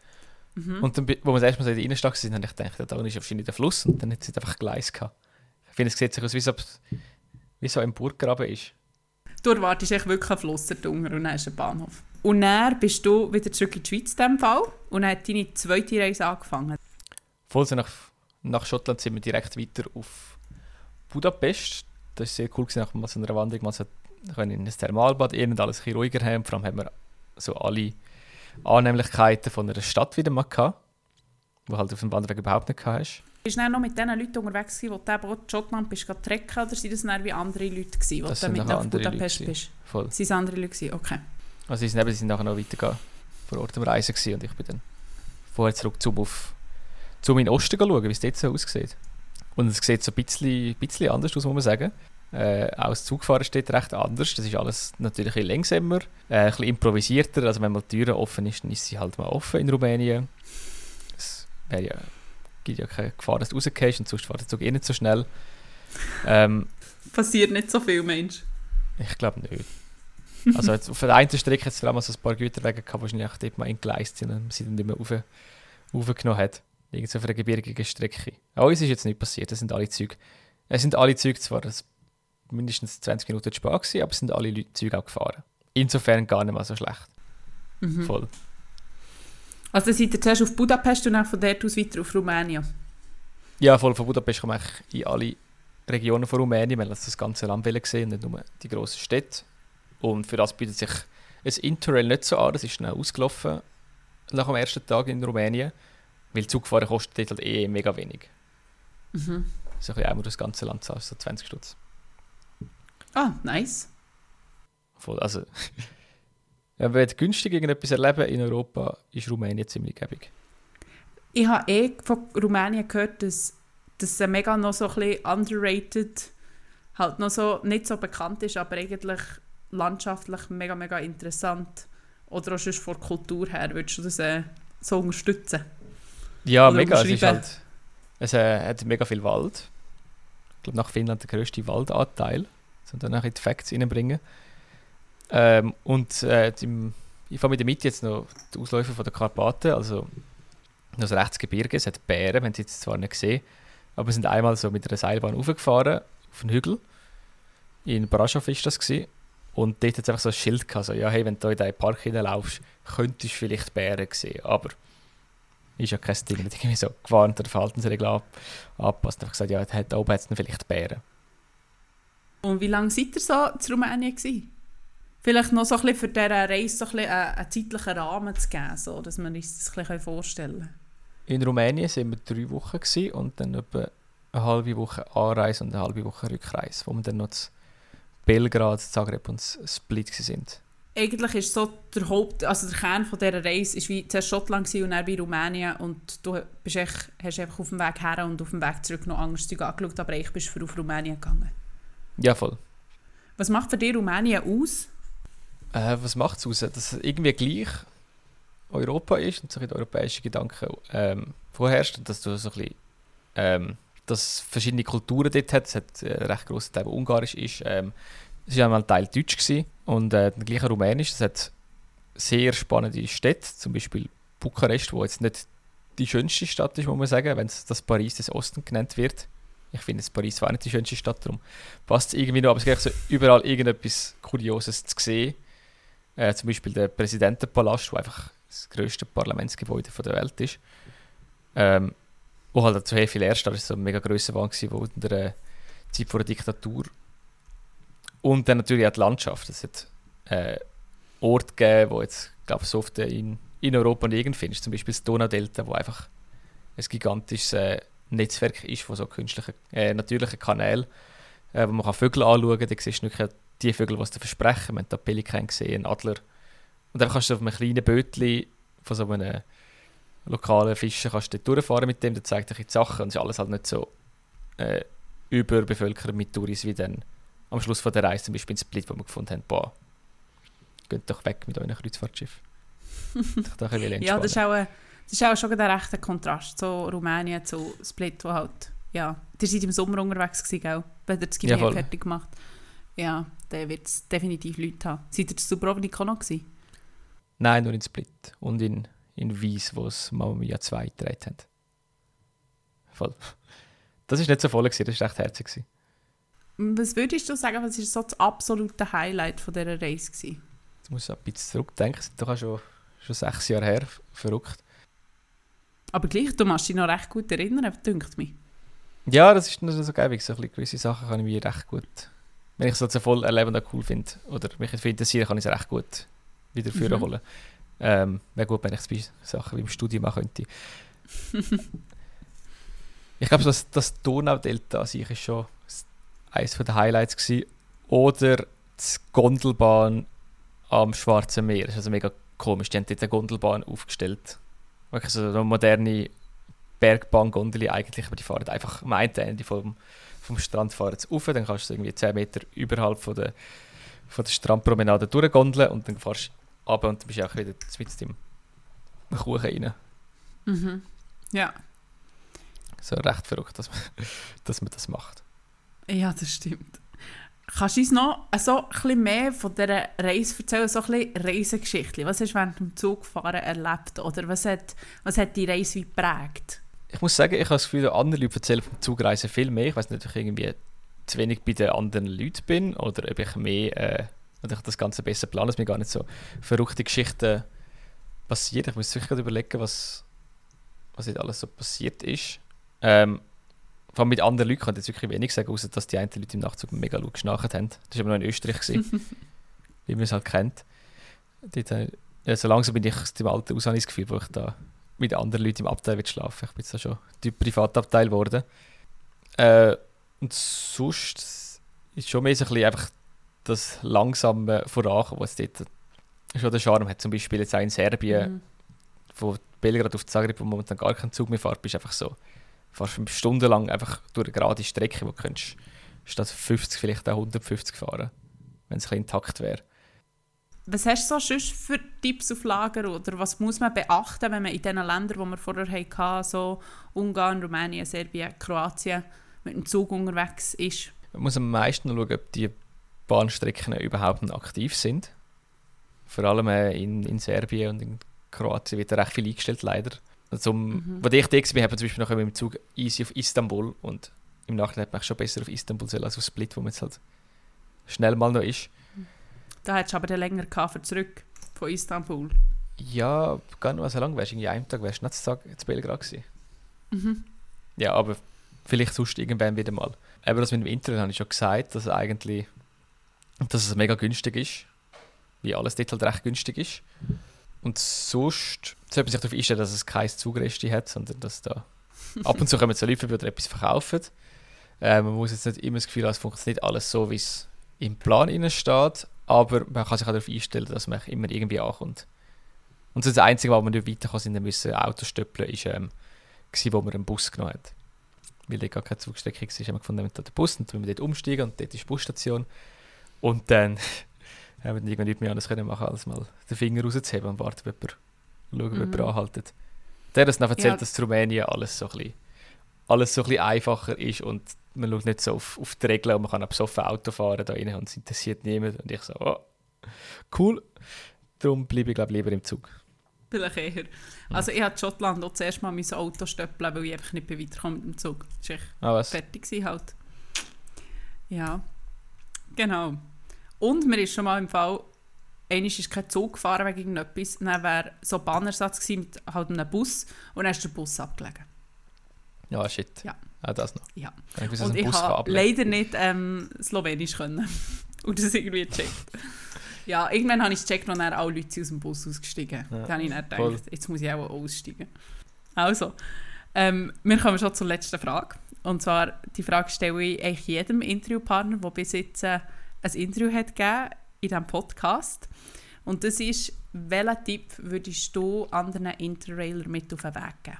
Mhm. Und dann, wo wir das erste Mal so in der Innenstadt sind, habe ich gedacht, ja, da ist wahrscheinlich der Fluss und dann hat es einfach Gleis gehabt. Ich finde, es sieht sich aus, wie so, wie so ein Burggraben ist. Du erwartest echt wirklich einen Fluss darunter und dann ist ein Bahnhof. Und dann bist du wieder zurück in die Schweiz in diesem Fall. Und dann hat deine zweite Reise angefangen. Voll so nach, nach Schottland sind wir direkt weiter auf Budapest. Das war sehr cool, gewesen, nach so einer Wanderung mal so können in ein Thermalbad gehen und alles ein bisschen ruhiger haben. Vor allem haben wir so alle Annehmlichkeiten von einer Stadt wieder mal gehabt, die halt auf dem Wanderweg überhaupt nicht gehabt hast. Bist du noch mit den Leuten unterwegs wo du eben auch Schottland bist, trekken, oder sind das dann wie andere Leute gewesen, Das du mit auf Budapest bist? Voll. Sind es andere Leute gewesen? Okay. Also sie sind, eben, sie sind nachher noch weitergegangen, vor Ort am Reisen gewesen, und ich bin dann vorher zurück zum, auf, zum in den Osten schauen, wie es dort so aussieht. Und es sieht so ein bisschen, bisschen anders aus, muss man sagen. Äh, auch das Zugfahren steht recht anders. Das ist alles natürlich ein bisschen langsamer, äh, ein bisschen improvisierter. Also wenn mal die Türe offen ist, dann ist sie halt mal offen in Rumänien. Es wäre ja, gibt ja keine Gefahr, dass du rausgehst und sonst fährt der Zug eh nicht so schnell. Ähm, Passiert nicht so viel, Mensch. ich glaube nicht. Also jetzt auf der einen Strecke hat es vor allem so ein paar Güterwege gehabt, die wahrscheinlich dort mal entgleist sind und man sie dann nicht mehr rauf, raufgenommen hat. Irgend so auf einer gebirgigen Strecke. Aber uns ist jetzt nicht passiert, das sind alle Züge. Es sind alle Züge zwar mindestens 20 Minuten zu spät gewesen, aber es sind alle Leute Züge auch gefahren. Insofern gar nicht mal so schlecht. Mhm. Voll. Also dann seid ihr zuerst auf Budapest und dann von dort aus weiter auf Rumänien. Ja, voll von Budapest man eigentlich in alle Regionen von Rumänien, weil das das ganze Land wollen sehen, nicht nur die grossen Städte. Und für das bietet sich ein Interrail nicht so an, das ist schnell ausgelaufen nach dem ersten Tag in Rumänien, weil Zugfahren kostet dort halt eh mega wenig. Mhm. So ein bisschen einmal das ganze Land zahlen, so 20 Stutz. Ah, nice. Voll, also... <laughs> wenn du günstig irgendetwas erleben in Europa, ist Rumänien ziemlich gäbig. Ich habe eh von Rumänien gehört, dass das mega noch so ein bisschen underrated, halt noch so nicht so bekannt ist, aber eigentlich landschaftlich mega, mega interessant. Oder auch sonst von der Kultur her, würdest du das äh, so unterstützen? Ja, Oder mega. Es, ist halt, es äh, hat mega viel Wald. Ich glaube, nach Finnland der grösste Waldanteil. Und dann nachher die Facts reinbringen. Ähm, und äh, im, ich fahre mit der Mitte jetzt noch die Ausläufer von der Karpaten, also das Rechtsgebirge. Es hat Bären, haben sie jetzt zwar nicht gesehen, aber wir sind einmal so mit einer Seilbahn hochgefahren auf einen Hügel. In Brasov war das. Gewesen. Und dort hat es einfach so ein Schild gehabt, so, ja, hey, wenn du in diesen Park hineinlaufst, könntest du vielleicht Bären sehen, aber ist ja kein Ding, nicht irgendwie so gewarnt oder Verhaltensregeln ab, anpasst. Einfach gesagt, ja, da oben hat es vielleicht Bären. Und wie lange seid ihr so zu Rumänien gewesen? Vielleicht noch so ein bisschen für diese Reise so ein bisschen einen, einen zeitlichen Rahmen zu geben, so, dass wir uns das ein bisschen vorstellen können. In Rumänien waren wir drei Wochen gewesen und dann etwa eine halbe Woche Anreise und eine halbe Woche Rückreise, wo wir dann noch zu Belgrad, Zagreb und Split sind. Eigentlich ist so der Haupt, also der Kern von dieser Reise ist wie zuerst Schottland und dann bei Rumänien und du bist echt, hast einfach auf dem Weg her und auf dem Weg zurück noch anderes Zeug angeschaut, aber ich für auf Rumänien gegangen. Ja, voll. Was macht für dich Rumänien aus? Äh, was macht es aus? Dass es irgendwie gleich Europa ist und so ein europäische Gedanken ähm, vorherrscht und dass du so ein bisschen, ähm, dass verschiedene Kulturen dort hat. Es hat äh, einen recht grossen Teil, der ungarisch ist. Ähm, es war einmal ein Teil deutsch gewesen und äh, der gleiche rumänisch. Es hat sehr spannende Städte, zum Beispiel Bukarest, wo jetzt nicht die schönste Stadt ist, muss man sagen, wenn es das Paris des Ostens genannt wird. Ich finde, Paris war nicht die schönste Stadt, darum passt es irgendwie noch, aber es gibt so überall irgendetwas Kurioses zu sehen. Äh, zum Beispiel der Präsidentenpalast, wo einfach das grösste Parlamentsgebäude der Welt ist. Ähm, wo halt zu viel erst, das war so eine mega grosse Wand, wo in der äh, Zeit vor der Diktatur. Und dann natürlich auch die Landschaft. Es hat äh, Orte gegeben, wo jetzt, glaube ich, so oft in in Europa nirgend findest. Zum Beispiel das Donaudelta, wo einfach ein gigantisches äh, Netzwerk ist von so künstlichen, äh, natürlichen Kanälen, äh, wo man kann Vögel anschauen kann. Da siehst du wirklich die Vögel, die sie versprechen. Wir haben da Pelikan gesehen, Adler. Und dann kannst du auf einem kleinen Bötchen von so einem lokalen Fischer kannst du durchfahren mit dem, der zeigt dir die Sachen und es ist alles halt nicht so äh, überbevölkert mit Touris wie dann am Schluss von der Reise zum Beispiel in Split, wo wir gefunden haben, boah, geht doch weg mit eurem Kreuzfahrtschiff. <laughs> ja, das ist, auch ein, das ist auch schon ein rechter Kontrast zu Rumänien, zu Split, wo halt, ja, ihr seid im Sommer unterwegs gewesen, gell? wenn ihr das Gewehr ja, fertig gemacht Ja, dann wird es definitiv Leute haben. Seid ihr zu Dubrovnik auch noch gewesen? Nein, nur in Split und in, in Wies, wo es Mamma Mia 2 gedreht haben. Voll. Das war nicht so voll, gewesen, das war echt herzig. Gewesen. Was würdest du sagen, was war so das absolute Highlight von dieser Reise? Gewesen? Jetzt muss ich ein bisschen zurückdenken, das ist doch schon, schon sechs Jahre her, verrückt. Aber gleich, du machst dich noch recht gut erinnern, dünkt mich. Ja, das ist noch so geil, so gewisse Sachen kann ich mich recht gut, wenn ich es so voll erleben und cool finde, oder mich interessieren, kann ich es recht gut wieder führen mhm. holen. Ähm, Wäre gut, wenn ich es Sachen wie im Studium machen könnte. <laughs> ich glaube, das, das Donaudelta an sich ist schon eines der Highlights gewesen. Oder die Gondelbahn am Schwarzen Meer. Das ist also mega komisch. Die haben dort eine Gondelbahn aufgestellt. Wirklich so eine moderne Bergbahn-Gondel eigentlich, aber die fahren einfach am einen Ende vom, vom Strand fahren rauf, dann kannst du irgendwie 10 Meter überhalb von der, von der Strandpromenade durchgondeln und dann fahrst du runter und dann bist du auch wieder mit dem Kuchen rein. Mhm. Ja. So recht verrückt, dass man, <laughs> dass man das macht. Ja, das stimmt. Kannst du uns noch so ein mehr von dieser Reise erzählen, so ein Reisegeschichte? Was hast du während dem Zugfahren erlebt oder was hat, was hat die Reise geprägt? Ich muss sagen, ich habe das Gefühl, andere Leute erzählen vom Zugreisen viel mehr. Ich weiß nicht, ob ich irgendwie zu wenig bei den anderen Leuten bin oder ob ich mehr, äh, oder ich das Ganze besser plane, dass mir gar nicht so verrückte Geschichten passieren. Ich muss wirklich überlegen, was, was jetzt alles so passiert ist. Ähm, vor allem mit anderen Leuten kann ich jetzt wirklich wenig sagen, außer dass die einen Leute im Nachtzug mega laut geschnarcht haben. Das war aber noch in Österreich, gewesen, <laughs> wie man es halt kennt. Dort, ja, so langsam bin ich aus dem Alter aus, habe ich das Gefühl, wo ich da mit anderen Leuten im Abteil schlafen Ich bin jetzt da schon Typ Privatabteil geworden. Äh, und sonst ist schon mehr so ein bisschen einfach das langsame Vorankommen, was dort schon der Charme hat. Zum Beispiel jetzt auch in Serbien, mhm. von Belgrad auf Zagreb, wo man dann gar keinen Zug mehr fährt, bist einfach so fast stundenlang einfach durch eine gerade Strecke, wo du könntest statt 50 vielleicht auch 150 fahren, wenn es ein intakt wäre. Was hast du so sonst für Tipps auf Lager oder was muss man beachten, wenn man in den Ländern, wo wir vorher hatten, so Ungarn, Rumänien, Serbien, Kroatien, mit dem Zug unterwegs ist? Man muss am meisten schauen, ob die Bahnstrecken überhaupt noch aktiv sind. Vor allem äh, in, in Serbien und in Kroatien wird recht viel eingestellt, leider. Also, mhm. Wo ich da war, haben zum Beispiel noch mit dem Zug easy auf Istanbul und im Nachhinein hat man schon besser auf Istanbul als auf Split, wo man jetzt halt schnell mal noch ist. Da hättest du aber den länger für zurück von Istanbul. Ja, gar nicht mal so lange. Wärst irgendwie einen Tag wärst du nicht Tag in Belgrad gewesen. Mhm. Ja, aber vielleicht sonst irgendwann wieder mal. Aber das mit dem Internet habe ich schon gesagt, dass eigentlich dass es mega günstig ist. Wie alles dort halt recht günstig ist. Und sonst sollte man sich darauf einstellen, dass es kein Zugreste hat, sondern dass da ab und zu kommen so Leute, die etwas verkaufen. Äh, man muss jetzt nicht immer das Gefühl haben, es funktioniert alles so, wie es im Plan steht, aber man kann sich auch darauf einstellen, dass man immer irgendwie ankommt. Und das Einzige, was wir nicht weiterkommen sind, müssen Autos stöppeln, ist, ähm, gewesen, wo man einen Bus genommen hat. Weil dort gar keine Zugstrecke war, haben wir gefunden, wir den Bus und dann wir dort umsteigen und dort ist die Busstation. Und dann haben wir irgendwie nichts mehr anderes können machen, als mal den Finger rauszuheben und warten, ob jemand, schauen, ob jemand mhm. anhaltet. Der hat uns dann erzählt, ja. dass in Rumänien alles so ein bisschen, alles so ein bisschen einfacher ist und man schaut nicht so auf, auf die Regeln und man kann besoffen Auto fahren da rein und es interessiert niemand. Und ich so, oh, cool. Darum bleibe ich glaube lieber im Zug. Vielleicht eher. Also ich hatte Schottland auch zuerst mal mein Auto stöppeln, weil ich einfach nicht mehr weiterkomme mit dem Zug. Das war ah, fertig halt. Ja, genau. Und mir ist schon mal im Fall, einmal ist kein Zug gefahren wegen irgendetwas, dann wäre so ein Bannersatz gewesen mit halt einem Bus und dann ist der Bus abgelegen. Ja, shit. Ja. Auch das noch. Ja. Ich und ich habe leider nicht ähm, Slowenisch können. <laughs> und das irgendwie gecheckt. Ja, irgendwann habe ich es gecheckt und dann alle Leute aus dem Bus ausgestiegen. Ja, da habe ich dann voll. gedacht, jetzt muss ich auch aussteigen. Also, ähm, wir kommen schon zur letzten Frage. Und zwar, die Frage stelle ich eigentlich jedem Interviewpartner, der bis jetzt äh, ein Interview hat gegeben in diesem Podcast. Und das ist, welchen Tipp würdest du anderen Interrailern mit auf den Weg geben?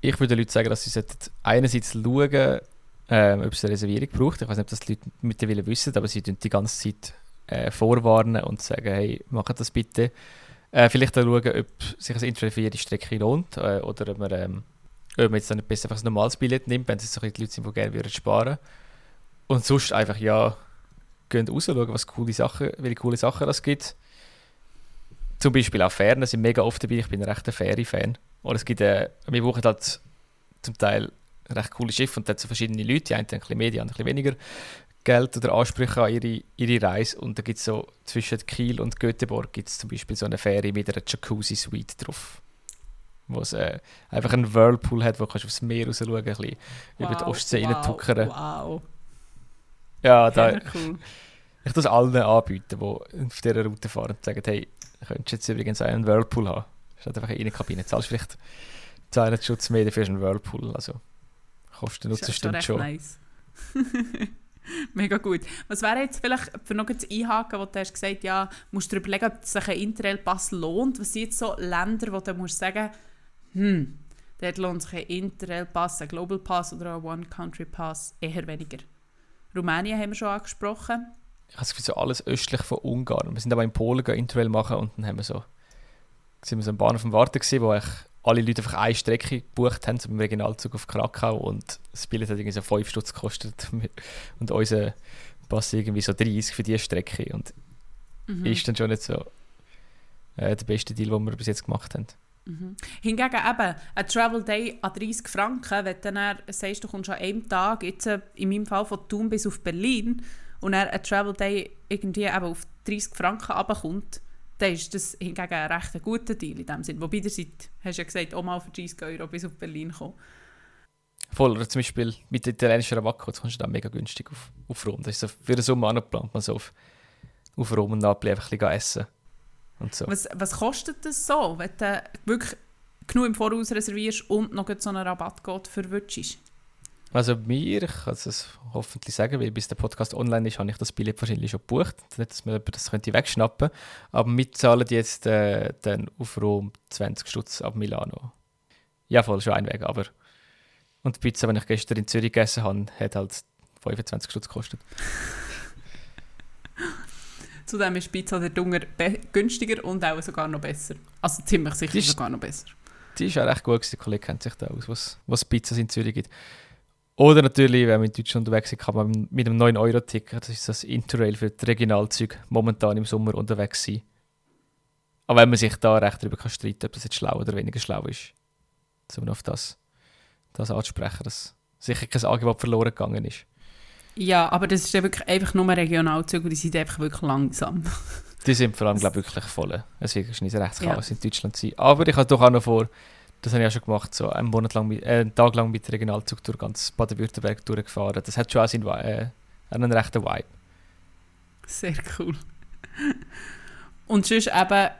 Ich würde den Leuten sagen, dass sie einerseits schauen, ähm, ob es eine Reservierung braucht. Ich weiß nicht, ob das die Leute mittlerweile wissen, aber sie tun die ganze Zeit äh, vorwarnen und sagen, hey, macht das bitte. Äh, vielleicht auch schauen, ob sich ein Interrail für jede Strecke lohnt äh, oder ob man, ähm, ob man jetzt dann besser einfach ein normales Billett nimmt, wenn es so die Leute sind, die gerne würden Und sonst einfach, ja, gehen raus, schauen, was coole Sachen, welche coole Sachen es gibt. Zum Beispiel auch Fähren, sind mega oft dabei. Ich bin ein rechter Fähre-Fan. Oder es gibt, äh, wir brauchen halt zum Teil recht coole Schiffe und dann so verschiedene Leute, die einen ein bisschen mehr, die anderen ein bisschen weniger Geld oder Ansprüche an ihre, ihre Reise. Und da gibt es so zwischen Kiel und Göteborg gibt es zum Beispiel so eine Fähre mit einer Jacuzzi-Suite drauf. Wo es äh, einfach einen Whirlpool hat, wo du kannst aufs Meer raus schauen, ein bisschen über die Ostsee wow, reintuckern. Wow, Ja, da, cool. ich das allen anbieten, die auf dieser Route fahren und sagen, hey, könntest du jetzt übrigens einen Whirlpool haben. Statt einfach eine Kabine. Zahlst vielleicht 200 Schutz mehr dafür ist ein Whirlpool. Also kostet Nutzen stimmt schon. nice. <laughs> Mega gut. Was wäre jetzt vielleicht, für noch zu einhaken, wo du hast gesagt ja, musst du dir überlegen, ob sich ein Interrail-Pass lohnt. Was sind jetzt so Länder, wo du musst sagen, hm, dort lohnt sich ein Interrail-Pass, ein Global Pass oder ein One-Country-Pass eher weniger. Rumänien haben wir schon angesprochen. Ich habe das Gefühl, so alles östlich von Ungarn. Wir sind aber in Polen gegangen, Interrail machen und dann haben wir so, sind wir so am Bahnhof am Warten gewesen, wo eigentlich alle Leute einfach eine Strecke gebucht haben, so beim Regionalzug auf Krakau und das Billett hat irgendwie so 5 Stutz gekostet <laughs> und unser Pass irgendwie so 30 für diese Strecke und Mhm. ist dann schon nicht so äh, der beste Deal, den wir bis jetzt gemacht haben. Mhm. Hingegen eben, ein Travel Day an 30 Franken, wenn du dann sagst, du kommst an einem Tag, jetzt äh, in meinem Fall von Thun bis auf Berlin, und dann ein Travel Day irgendwie eben auf 30 Franken runterkommt, dann ist das hingegen ein recht guter Deal in dem Sinn. Wobei seid, hast ja gesagt, auch mal für 30 Euro bis auf Berlin kommen. Voll, oder zum Beispiel mit der italienischen Ravacco, jetzt kommst du da mega günstig auf, auf Rom. Das ist so für den Sommer angeplant, man so auf, auf Rom und Napoli einfach ein bisschen essen. So. Was, was kostet das so, wenn du wirklich genug im Voraus reservierst und noch so einen Rabattcode verwünschst? Also mir, ich kann es hoffentlich sagen, weil bis der Podcast online ist, habe ich das Billett wahrscheinlich schon gebucht. Nicht, dass man das könnte wegschnappen Aber wir zahlen jetzt äh, dann auf Rom 20 Stutz ab Milano. Ja, voll, schon ein Weg, aber... Und die Pizza, die ich gestern in Zürich gegessen habe, hat halt 25 Stutz gekostet. <laughs> Zudem ist Pizza der Dunger günstiger und auch sogar noch besser. Also ziemlich sicher Die sogar noch besser. Die ist auch recht gut, der Kollege kennt sich da aus, was, was Pizzas in Zürich gibt. Oder natürlich, wenn man in Deutschland unterwegs ist, kann man mit einem 9-Euro-Ticket, das ist das Interrail für die Regionalzüge, momentan im Sommer unterwegs sein. Aber wenn man sich da recht darüber kann streiten ob das jetzt schlau oder weniger schlau ist, um auf das, das anzusprechen, dass sicher kein Angebot verloren gegangen ist. Ja, aber das ist ja wirklich einfach nur Regionalzüge und die sind einfach wirklich langsam. <laughs> Die sind vor allem, glaube ich, wirklich voll. Es wird wahrscheinlich ein rechts Ja. Chaos in Deutschland sein. Aber ich habe doch auch noch vor, das habe ich auch schon gemacht, so einen Monat lang, mit, äh, einen Tag lang mit Regionalzug durch ganz Baden-Württemberg durchgefahren. Das hat schon auch seinen, äh, einen rechten Vibe. Sehr cool. <laughs> Und sonst eben,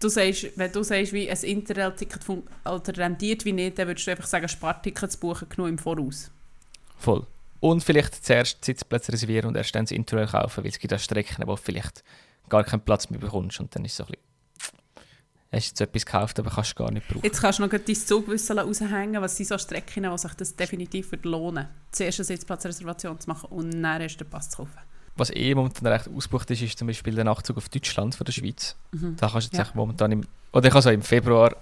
du sagst, wenn du sagst, wie ein Interrail-Ticket rentiert wie nicht, dann würdest du einfach sagen, Spartickets buchen genug im Voraus. Voll. Und vielleicht zuerst Sitzplätze reservieren und erst dann das Interrail kaufen, weil es gibt auch Strecken, wo vielleicht gar keinen Platz mehr bekommst und dann ist es so ein bisschen, hast jetzt etwas gekauft, aber kannst du gar nicht brauchen. Jetzt kannst du noch dein Zugwissen raushängen, was sind so Strecken, wo sich das definitiv lohnen Zuerst eine Sitzplatzreservation zu machen und dann erst den Pass zu kaufen. Was eh momentan recht ausgebucht ist, ist zum Beispiel der Nachtzug auf Deutschland von der Schweiz. Mhm. Da kannst du jetzt Ja. momentan im, oder ich habe so im Februar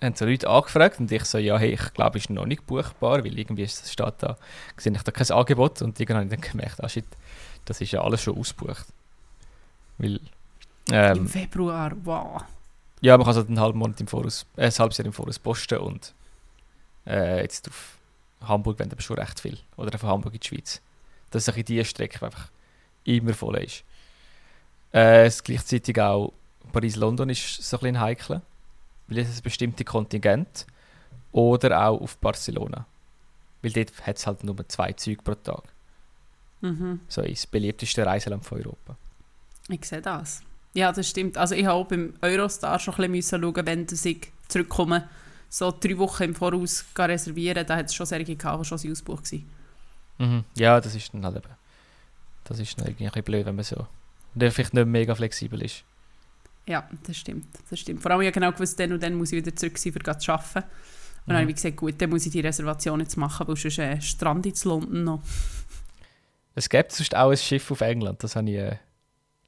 haben so Leute angefragt und ich so, ja, hey, ich glaube, ist noch nicht buchbar, weil irgendwie ist, das steht da, sehe ich da kein Angebot und irgendwann habe ich dann gemerkt, ah shit, das ist ja alles schon ausgebucht. Weil, Im ähm, Februar, wow. ja, man kann so einen halben Monat im Voraus, äh, ein halbes Jahr im Voraus posten und äh, jetzt auf Hamburg wenn aber schon recht viel. Oder von Hamburg in die Schweiz. Das ist ein bisschen die Strecke, die einfach immer voll ist. Äh, es gleichzeitig auch Paris-London ist so ein bisschen heikel, weil es ein bestimmtes Kontingent oder auch auf Barcelona. Weil dort hat es halt nur zwei Züge pro Tag. Mhm. So ist das beliebteste Reiseland von Europa. Ich sehe das. Ja, das stimmt. Also ich habe auch beim Eurostar schon ein bisschen schauen, wenn ich zurückkomme, so drei Wochen im Voraus reservieren, da hat es schon solche gehabt, schon ausgebucht waren. Mhm. Ja, das ist dann halt eben. Das ist dann irgendwie ein bisschen blöd, wenn man so. Und vielleicht nicht mega flexibel ist. Ja, das stimmt. Das stimmt. Vor allem ja genau gewusst, dann und dann muss ich wieder zurück sein, um zu arbeiten. Und mhm. dann habe ich gesagt, gut, dann muss ich die Reservation jetzt machen, weil sonst äh, Strand in London noch. Es gibt sonst auch ein Schiff auf England, das habe ich äh,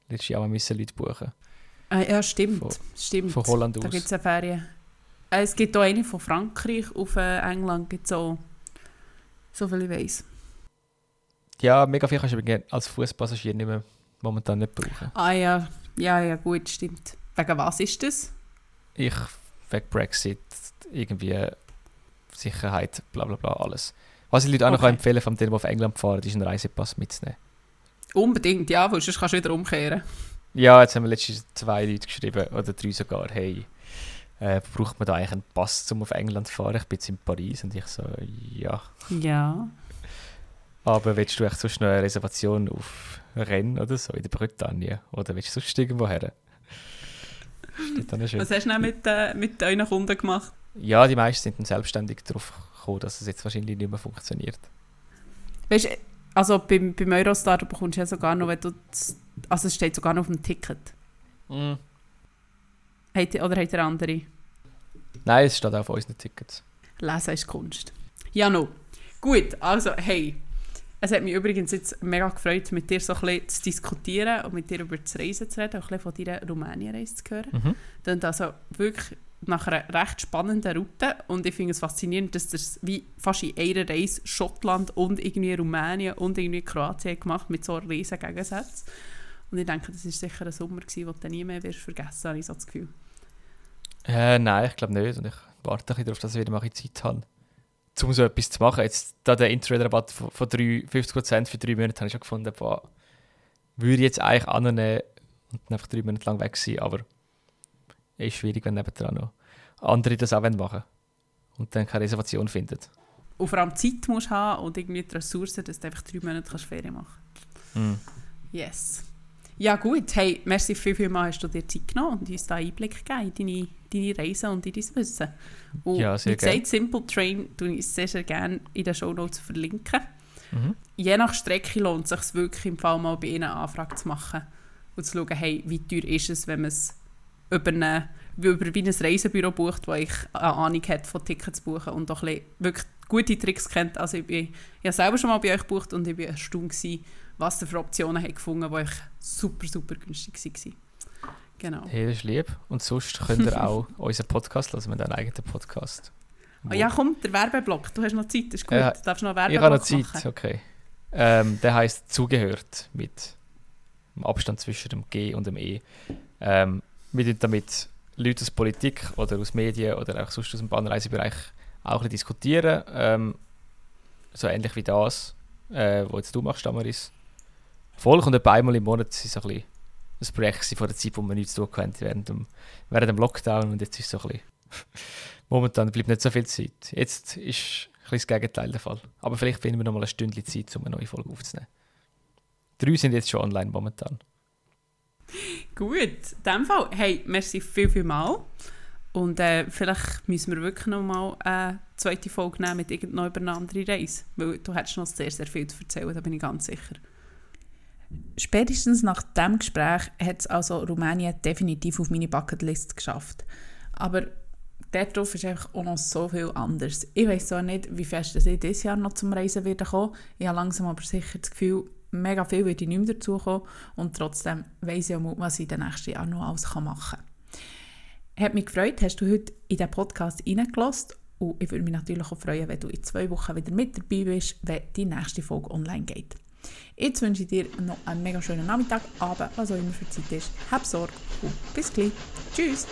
letztes Jahr mal Leute buchen. Äh, ja, stimmt. Von, stimmt. Von Holland aus. Da gibt es eine Ferien. Äh, es gibt auch eine von Frankreich auf äh, England, gibt so, so viel ich weiß. Ja, mega viel kannst du als Fußpassagier nicht mehr momentan nicht brauchen. Ah ja, ja, ja, gut, stimmt. Wegen was ist das? Ich, wegen Brexit, irgendwie Sicherheit, bla bla bla, alles. Was ich Leute auch okay. noch empfehlen von denen, die auf England fahren, ist einen Reisepass mitzunehmen. Unbedingt, ja, weil sonst kannst du wieder umkehren. Ja, jetzt haben wir letztens zwei Leute geschrieben, oder drei sogar, hey, äh, braucht man da eigentlich einen Pass, um auf England zu fahren? Ich bin jetzt in Paris und ich so, ja. Ja. Aber willst du echt sonst noch eine Reservation auf Rennen oder so in der Bretagne? Oder willst du sonst irgendwo her? Was hast du denn mit, äh, mit euren Kunden gemacht? Ja, die meisten sind dann selbstständig darauf gekommen, dass es jetzt wahrscheinlich nicht mehr funktioniert. Weißt du, also beim, beim Eurostar du bekommst du ja sogar noch, wenn du, also es steht sogar noch auf dem Ticket. Mm. Hat, oder hat ihr andere? Nein, es steht auch auf unseren Tickets. Lesen ist Kunst. Ja, no. Gut, also hey, es hat mich übrigens jetzt mega gefreut, mit dir so ein bisschen zu diskutieren und mit dir über das Reisen zu reden, auch ein bisschen von deiner Rumänien-Reise zu hören. Mhm. Dann also wirklich nach einer recht spannenden Route und ich finde es faszinierend, dass das wie fast in einer Reise Schottland und irgendwie Rumänien und irgendwie Kroatien gemacht mit so riesen Gegensätzen. Und ich denke, das war sicher ein Sommer, gewesen, den du nie mehr wirst vergessen, habe ich so das Gefühl. Äh, nein, ich glaube nicht und ich warte ein bisschen darauf, dass ich wieder mal Zeit habe um so etwas zu machen. Jetzt da der Interrail-Rabatt von, von 3, 50% für drei Monate habe ich schon gefunden, boah, würde ich jetzt eigentlich annehmen und dann einfach drei Monate lang weg sein, aber es ist schwierig, wenn nebendran noch andere das auch machen wollen und dann keine Reservation finden. Und vor allem Zeit musst du haben und irgendwie die Ressourcen, dass du einfach drei Monate Ferien machen kannst. Mm. Yes. Ja gut, hey, merci viel, viel mal hast du dir Zeit genommen und uns da Einblick gegeben in deine, deine Reise und in dein Wissen. Und ja, sehr wie gesagt, Simple Train tue ich sehr, sehr gerne in den Show Notes verlinken. Mhm. Je nach Strecke lohnt es sich wirklich im Fall mal bei ihnen eine Anfrage zu machen und zu schauen, hey, wie teuer ist es, wenn man es über, eine, über wie ein Reisebüro bucht, wo ich eine Ahnung hat von Tickets buchen und auch wirklich gute Tricks kennt. Also ich, bin, ich habe selber schon mal bei euch gebucht und ich war erstaunt, was ihr für Optionen habt gefunden die super, super günstig waren. Genau. Hey, das ist lieb. Und sonst könnt ihr <laughs> auch unseren Podcast hören, wir haben einen eigenen Podcast. Oh, ja, komm, der Werbeblock. Du hast noch Zeit, das ist gut. Äh, du darfst noch Werbeblock Ich habe noch Zeit, machen. okay. Ähm, der heisst «Zugehört» mit dem Abstand zwischen dem G und dem E. Ähm, wir tun damit Leute aus Politik oder aus Medien oder auch sonst aus dem Bahnreisebereich auch ein bisschen diskutieren. Ähm, so ähnlich wie das, äh, was jetzt du machst, Damaris. Folge und etwa einmal im Monat ist so ein ein Projekt von der Zeit, wo man nichts zu tun konnte während dem, während dem Lockdown und jetzt ist so ein bisschen <laughs> momentan bleibt nicht so viel Zeit. Jetzt ist ein das Gegenteil der Fall. Aber vielleicht finden wir noch mal eine Stunde Zeit, um eine neue Folge aufzunehmen. Drei sind jetzt schon online momentan. Gut, in dem Fall, hey, merci viel, viel mal. Und äh, vielleicht müssen wir wirklich noch mal eine zweite Folge nehmen mit irgendeiner anderen Reise. Weil du hättest noch sehr, sehr viel zu erzählen, da bin ich ganz sicher. Spätestens nach diesem Gespräch hat es also Rumänien definitiv auf meine Bucketlist geschafft. Aber darauf ist einfach auch noch so viel anders. Ich weiß zwar nicht, wie fest ich dieses Jahr noch zum Reisen werde kommen. Ich habe langsam aber sicher das Gefühl, mega viel wird ich nicht mehr dazukommen. Und trotzdem weiß ich auch, was ich in den nächsten Jahren noch alles machen kann. Hat mich gefreut, hast du heute in diesen Podcast reingelassen. Und ich würde mich natürlich auch freuen, wenn du in zwei Wochen wieder mit dabei bist, wenn die nächste Folge online geht. Jetzt wünsche ich dir noch einen mega schönen Nachmittag, Abend, was auch immer für Zeit ist. Hab Sorge und bis gleich. Tschüss!